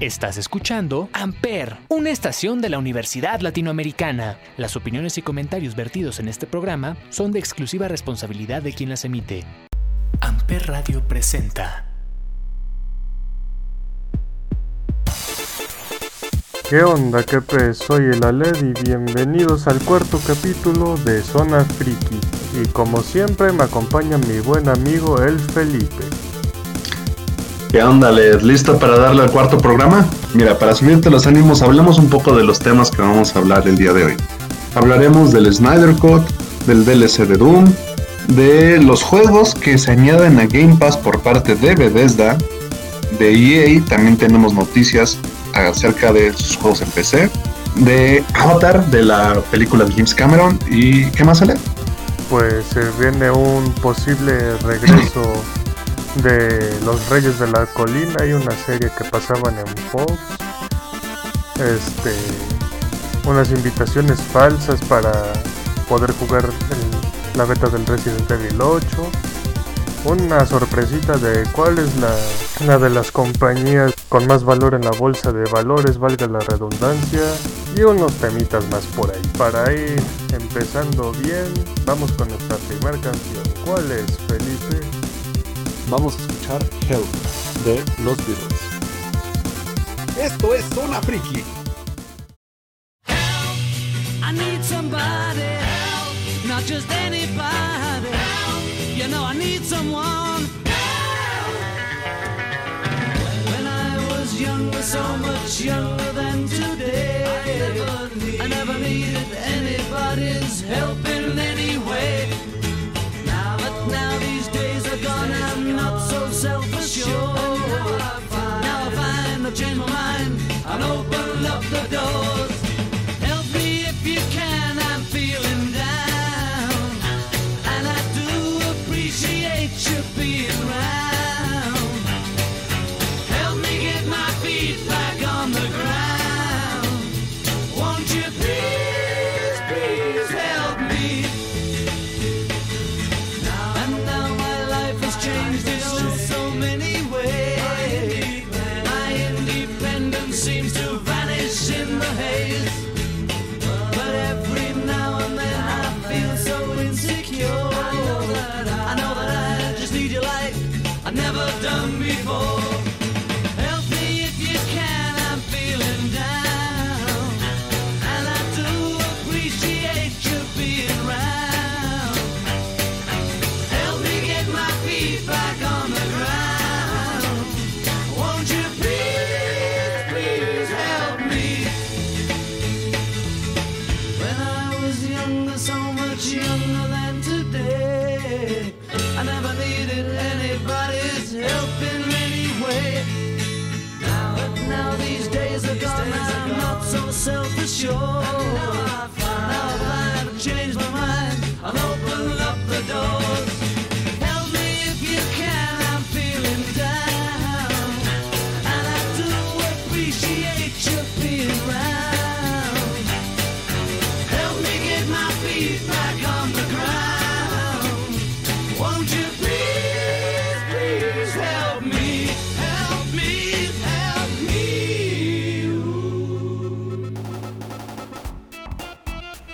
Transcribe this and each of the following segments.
Estás escuchando Amper, una estación de la Universidad Latinoamericana. Las opiniones y comentarios vertidos en este programa son de exclusiva responsabilidad de quien las emite. Amper Radio presenta. ¿Qué onda, qué pez? Soy el Aled y bienvenidos al cuarto capítulo de Zona Friki. Y como siempre me acompaña mi buen amigo el Felipe. ¿Qué onda, Led? ¿Listo para darle al cuarto programa? Mira, para subirte los ánimos, hablemos un poco de los temas que vamos a hablar el día de hoy. Hablaremos del Snyder Cut, del DLC de Doom, de los juegos que se añaden a Game Pass por parte de Bethesda, de EA, también tenemos noticias acerca de sus juegos en PC, de Avatar, de la película de James Cameron, y ¿qué más sale? Pues se viene un posible regreso de Los Reyes de la Colina. Hay una serie que pasaban en Fox. Este, unas invitaciones falsas para poder jugar la beta del Resident Evil 8. Una sorpresita de cuál es la, una de las compañías con más valor en la bolsa de valores, valga la redundancia, y unos temitas más por ahí. Para ir empezando bien, vamos con nuestra primera canción. ¿Cuál es, Felipe? Vamos a escuchar Help de los Beatles. Esto es Zona Friki. I need somebody help, not just anybody help. You know I need someone help. When I was younger, so much younger than today, I never, needed anybody's help in any way. open up the doors. I've never done before.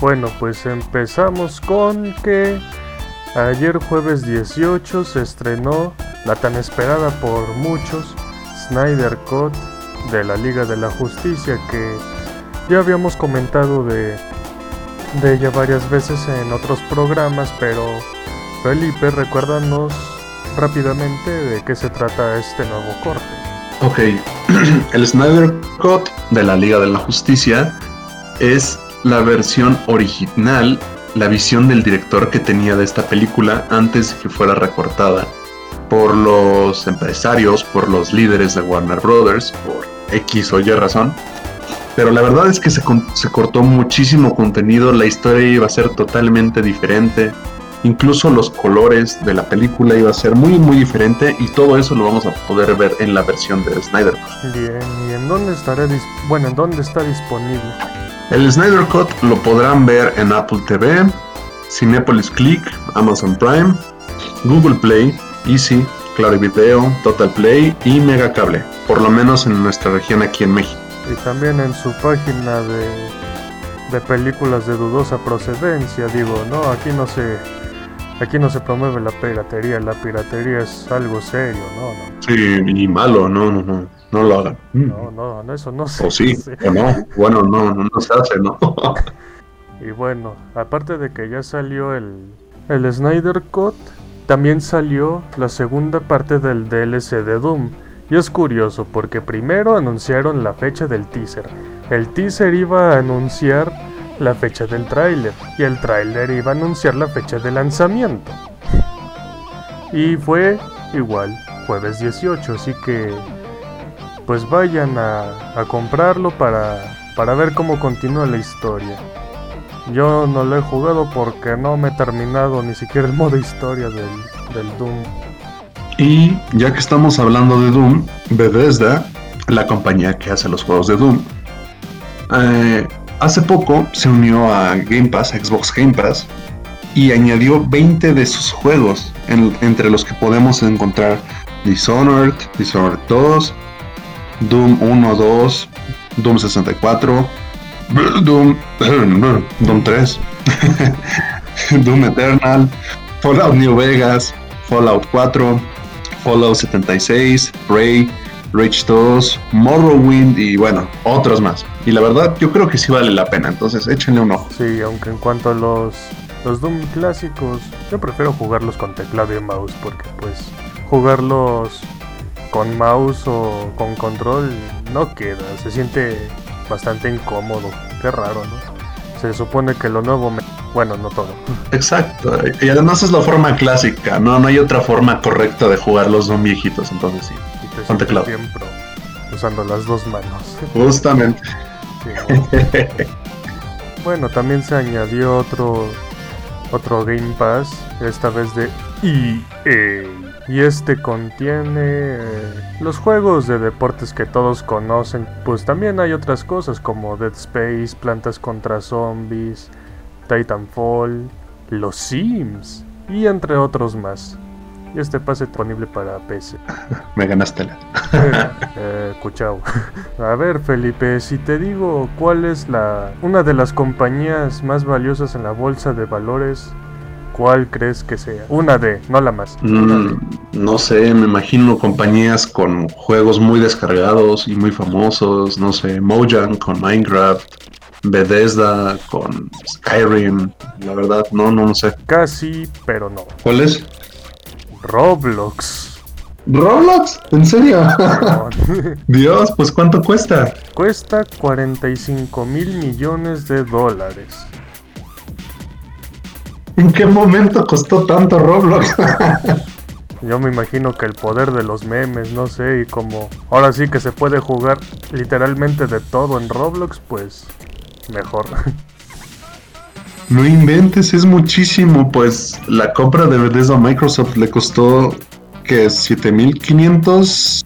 Bueno, pues empezamos con que ayer jueves 18 se estrenó la tan esperada por muchos Snyder Cut de la Liga de la Justicia que ya habíamos comentado de, de ella varias veces en otros programas, pero Felipe, recuérdanos rápidamente de qué se trata este nuevo corte. Ok, el Snyder Cut de la Liga de la Justicia es la versión original, la visión del director que tenía de esta película antes de que fuera recortada por los empresarios, por los líderes de Warner Brothers, por X o Y razón. Pero la verdad es que se, cortó muchísimo contenido, la historia iba a ser totalmente diferente, incluso los colores de la película iba a ser muy muy diferente y todo eso lo vamos a poder ver en la versión de Snyder. Bien, ¿y en dónde estará bueno, en dónde está disponible? El Snyder Cut lo podrán ver en Apple TV, Cinepolis Click, Amazon Prime, Google Play, Easy, Claro Video, Total Play y Mega Cable. por lo menos en nuestra región aquí en México. Y también en su página de, de películas de dudosa procedencia, digo, no, aquí no se aquí no se promueve la piratería, la piratería es algo serio, no, no. Sí, y malo, no, no, no, no lo hagan. No, no, no, eso no se O sí, hace. o no, bueno, no, no, no se hace, ¿no? Y bueno, aparte de que ya salió el, el Snyder Cut, también salió la segunda parte del DLC de Doom. Y es curioso porque primero anunciaron la fecha del teaser. El teaser iba a anunciar la fecha del tráiler y el tráiler iba a anunciar la fecha de lanzamiento. Y fue igual, jueves 18, así que pues vayan a, a comprarlo para, para ver cómo continúa la historia. Yo no lo he jugado porque no me he terminado ni siquiera el modo historia del, del Doom. Y ya que estamos hablando de Doom, Bethesda, la compañía que hace los juegos de Doom, eh, hace poco se unió a Game Pass, Xbox Game Pass, y añadió 20 de sus juegos, en- entre los que podemos encontrar Dishonored, Dishonored 2, Doom 1, 2, Doom 64, Doom, Doom 3, Doom Eternal, Fallout New Vegas, Fallout 4, Fallout 76, Prey, Rage 2, Morrowind y bueno, otros más. Y la verdad, yo creo que sí vale la pena, entonces échenle un ojo. Sí, aunque en cuanto a los, Doom clásicos, yo prefiero jugarlos con teclado y mouse porque pues jugarlos con mouse o con control no queda, se siente bastante incómodo, qué raro, ¿no? Se supone que lo nuevo, me... bueno, no todo. Exacto, y además es la forma clásica, no, no hay otra forma correcta de jugar los Doom viejitos, entonces sí. Y te bien pro, usando las dos manos. Justamente. Sí, ¿no? Bueno, también se añadió otro otro Game Pass, esta vez de EA. Y este contiene eh, los juegos de deportes que todos conocen. Pues también hay otras cosas como Dead Space, Plantas contra Zombies, Titanfall, Los Sims y entre otros más. Y este pase disponible para PC. Me ganaste la. Eh, Cuchao. A ver, Felipe, si te digo cuál es la una de las compañías más valiosas en la bolsa de valores, ¿cuál crees que sea? Una de, no la más. Mm, no sé, me imagino compañías con juegos muy descargados y muy famosos, no sé, Mojang con Minecraft, Bethesda con Skyrim, la verdad, no, no, no sé. Casi, pero no. ¿Cuál es? Roblox. Roblox, ¿en serio? Dios, pues ¿cuánto cuesta? Cuesta 45 mil millones de dólares. ¿En qué momento costó tanto Roblox? Yo me imagino que el poder de los memes, no sé, y como ahora sí que se puede jugar literalmente de todo en Roblox, pues mejor. no inventes, es muchísimo, pues la compra de Bethesda a Microsoft le costó que 7500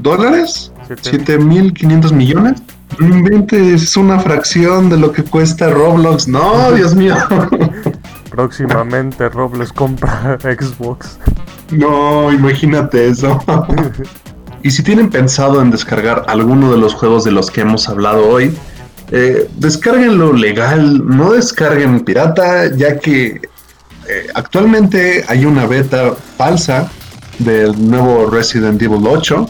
dólares, Siete- 7500 millones. No inventes, es una fracción de lo que cuesta Roblox. No, Dios mío. Próximamente Roblox compra Xbox. No, imagínate eso. y si tienen pensado en descargar alguno de los juegos de los que hemos hablado hoy, eh, descárguenlo legal, no descarguen pirata, ya que eh, actualmente hay una beta falsa del nuevo Resident Evil 8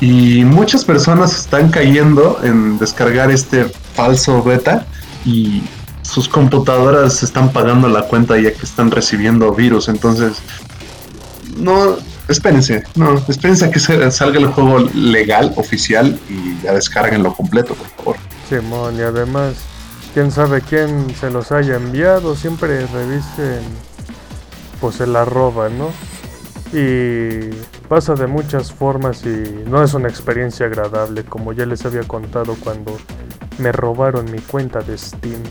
y muchas personas están cayendo en descargar este falso beta y sus computadoras están pagando la cuenta ya que están recibiendo virus, entonces no, espérense, no, espérense a que salga el juego legal, oficial y ya descarguenlo completo, por favor. Simón, y además, quién sabe quién se los haya enviado, siempre revisen pues el arroba, ¿no? Y pasa de muchas formas y no es una experiencia agradable, como ya les había contado cuando me robaron mi cuenta de Steam.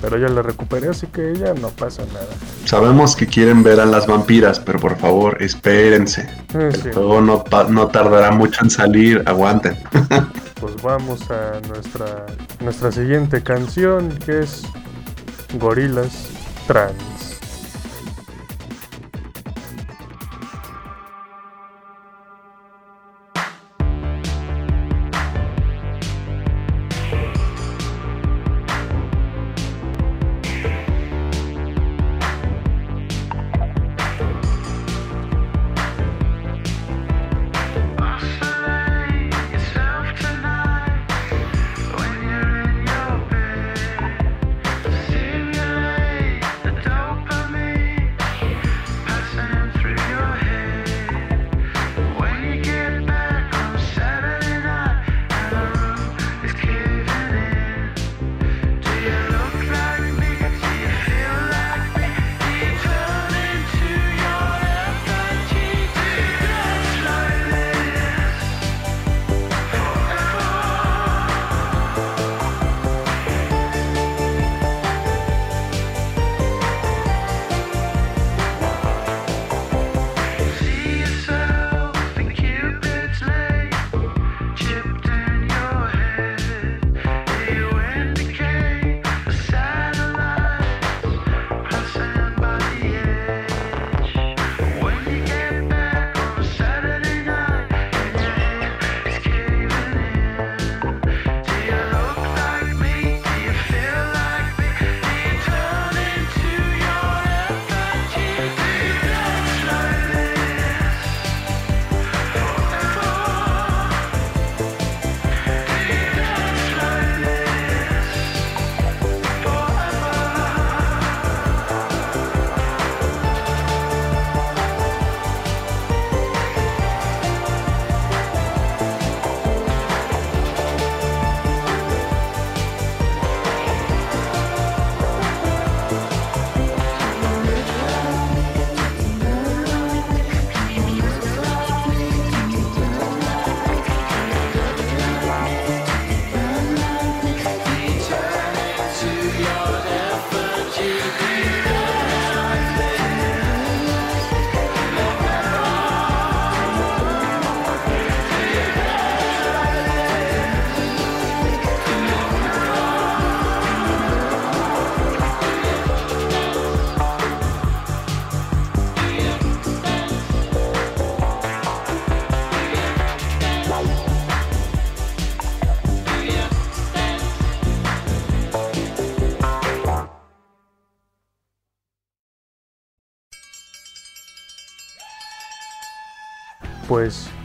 Pero ya la recuperé, así que ya no pasa nada. Sabemos que quieren ver a las vampiras, pero por favor, espérense. El sí, juego no, no tardará mucho en salir, aguanten. pues vamos a nuestra, nuestra siguiente canción, que es Gorilas Trans.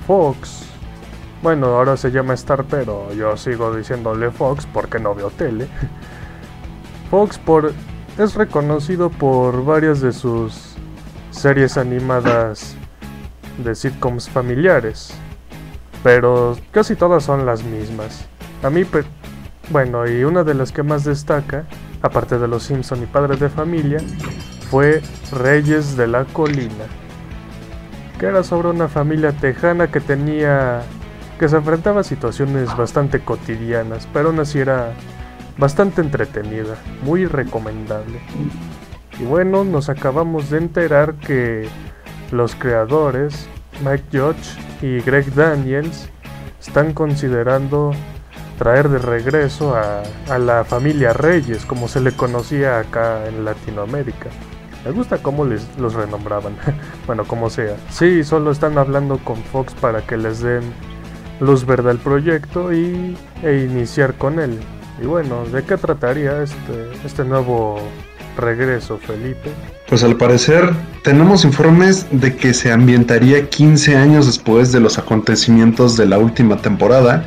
Fox, bueno, ahora se llama Star, pero yo sigo diciéndole Fox porque no veo tele. Fox por, es reconocido por varias de sus series animadas de sitcoms familiares, pero casi todas son las mismas. A mí, bueno, y una de las que más destaca, aparte de Los Simpson y Padres de Familia, fue Reyes de la Colina, era sobre una familia tejana que tenía que se enfrentaba a situaciones bastante cotidianas, pero aún así era bastante entretenida, muy recomendable. Y bueno, nos acabamos de enterar que los creadores, Mike Judge y Greg Daniels, están considerando traer de regreso a la familia Reyes, como se le conocía acá en Latinoamérica. Me gusta cómo les, los renombraban. bueno, como sea. Sí, solo están hablando con Fox para que les den luz verde al proyecto y, e iniciar con él. Y bueno, ¿de qué trataría este, este nuevo regreso, Felipe? Pues al parecer tenemos informes de que se ambientaría 15 años después de los acontecimientos de la última temporada,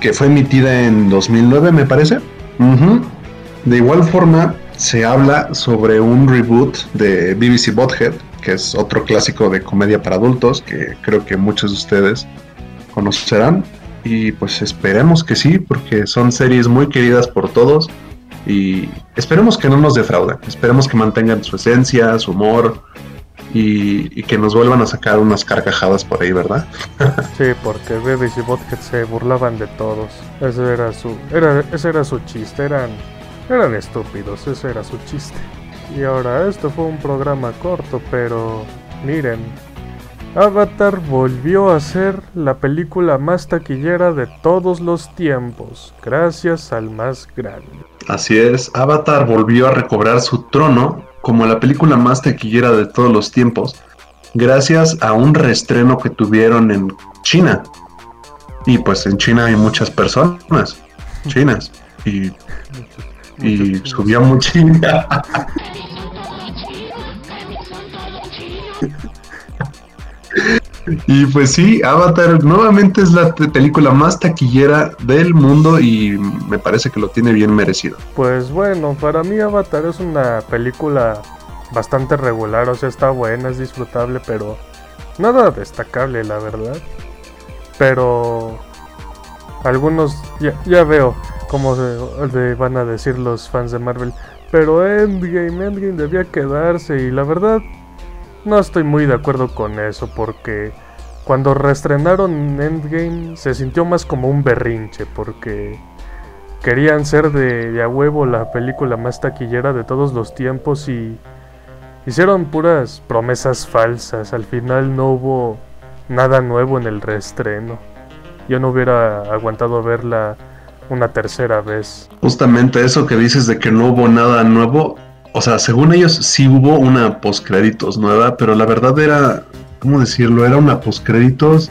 que fue emitida en 2009 me parece. De igual forma, se habla sobre un reboot de BBC Bothead, que es otro clásico de comedia para adultos, que creo que muchos de ustedes conocerán. Y pues esperemos que sí, porque son series muy queridas por todos. Y esperemos que no nos defrauden, esperemos que mantengan su esencia, su humor y, y que nos vuelvan a sacar unas carcajadas por ahí, ¿verdad? Sí, porque Beavis y Butthead se burlaban de todos. Ese era su, era, ese era su chiste, eran, eran estúpidos, ese era su chiste. Y ahora, esto fue un programa corto, pero miren, Avatar volvió a ser la película más taquillera de todos los tiempos, gracias al más grande. Así es, Avatar volvió a recobrar su trono como la película más taquillera de todos los tiempos, gracias a un reestreno que tuvieron en China. Y pues en China hay muchas personas chinas y, y subió mucho. Y pues sí, Avatar nuevamente es la película más taquillera del mundo y me parece que lo tiene bien merecido. Pues bueno, para mí Avatar es una película bastante regular, o sea, está buena, es disfrutable, pero nada destacable, la verdad. Pero algunos, ya, ya veo cómo se, le van a decir los fans de Marvel, pero Endgame, Endgame debía quedarse y la verdad no estoy muy de acuerdo con eso porque cuando reestrenaron Endgame se sintió más como un berrinche porque querían ser de, de a huevo la película más taquillera de todos los tiempos y hicieron puras promesas falsas. Al final no hubo nada nuevo en el reestreno. Yo no hubiera aguantado verla una tercera vez. Justamente eso que dices de que no hubo nada nuevo, o sea, según ellos sí hubo una postcréditos nueva, pero la verdad era, ¿cómo decirlo? Era una postcréditos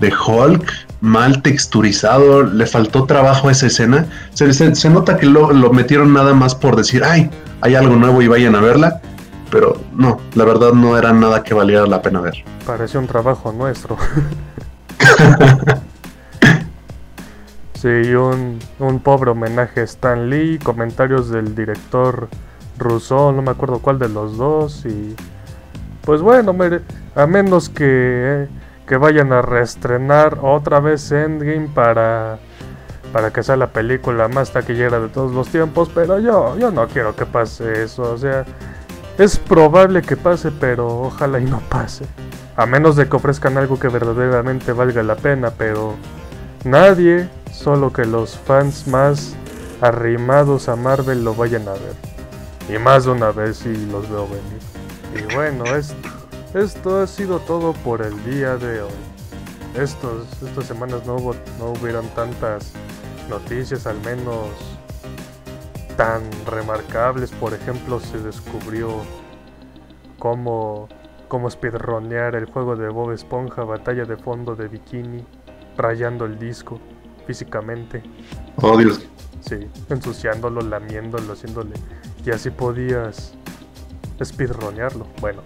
de Hulk mal texturizado, le faltó trabajo a esa escena. Se, se- se nota que lo, lo metieron nada más por decir, ay, hay algo nuevo y vayan a verla, pero no, la verdad no era nada que valiera la pena ver. Pareció un trabajo nuestro. sí, un, un pobre homenaje a Stan Lee, comentarios del director Rousseau, no me acuerdo cuál de los dos, y pues bueno, a menos que, que vayan a reestrenar otra vez Endgame para, para que sea la película más taquillera de todos los tiempos, pero yo, yo no quiero que pase eso, o sea, es probable que pase, pero ojalá y no pase. A menos de que ofrezcan algo que verdaderamente valga la pena, pero nadie, solo que los fans más arrimados a Marvel lo vayan a ver. Y más de una vez si los veo venir. Y bueno, es- esto ha sido todo por el día de hoy. Estos, estas semanas no, hubo, no hubieron tantas noticias, al menos tan remarcables. Por ejemplo, se descubrió cómo, cómo speedronear el juego de Bob Esponja, batalla de fondo de bikini, rayando el disco físicamente. Oh Dios, Sí, ensuciándolo, lamiéndolo, haciéndole. Y así podías speedronearlo. Bueno,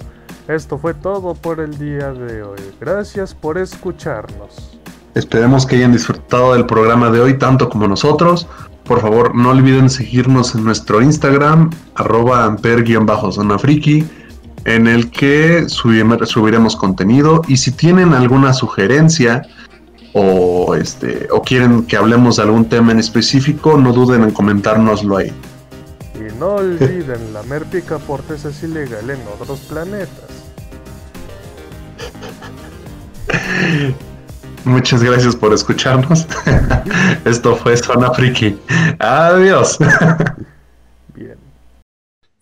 Esto fue todo por el día de hoy. Gracias por escucharnos. Esperemos que hayan disfrutado del programa de hoy tanto como nosotros. Por favor, no olviden seguirnos en nuestro Instagram, arroba amper-zona friki, en el que subiremos contenido. Y si tienen alguna sugerencia o, este, o quieren que hablemos de algún tema en específico, no duden en comentárnoslo ahí. Y no olviden, la merpica portes es ilegal en otros planetas. Muchas gracias por escucharnos. Esto fue Zona Friki. Adiós. Bien.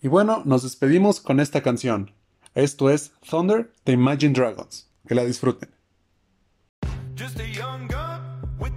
Y bueno, nos despedimos con esta canción. Esto es Thunder de Imagine Dragons. Que la disfruten. Just a young gun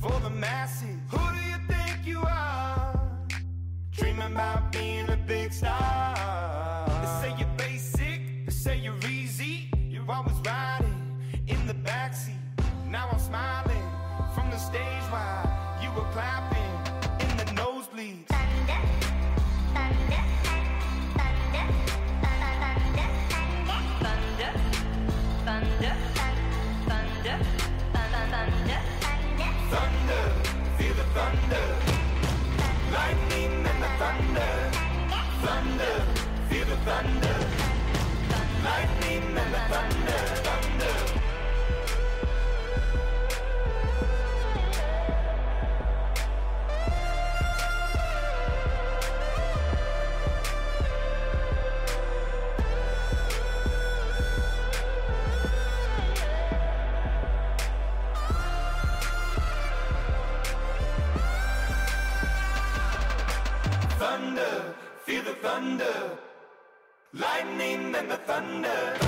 for the masses. Who do you think you are? Dreaming about being a big star. Back the thunder.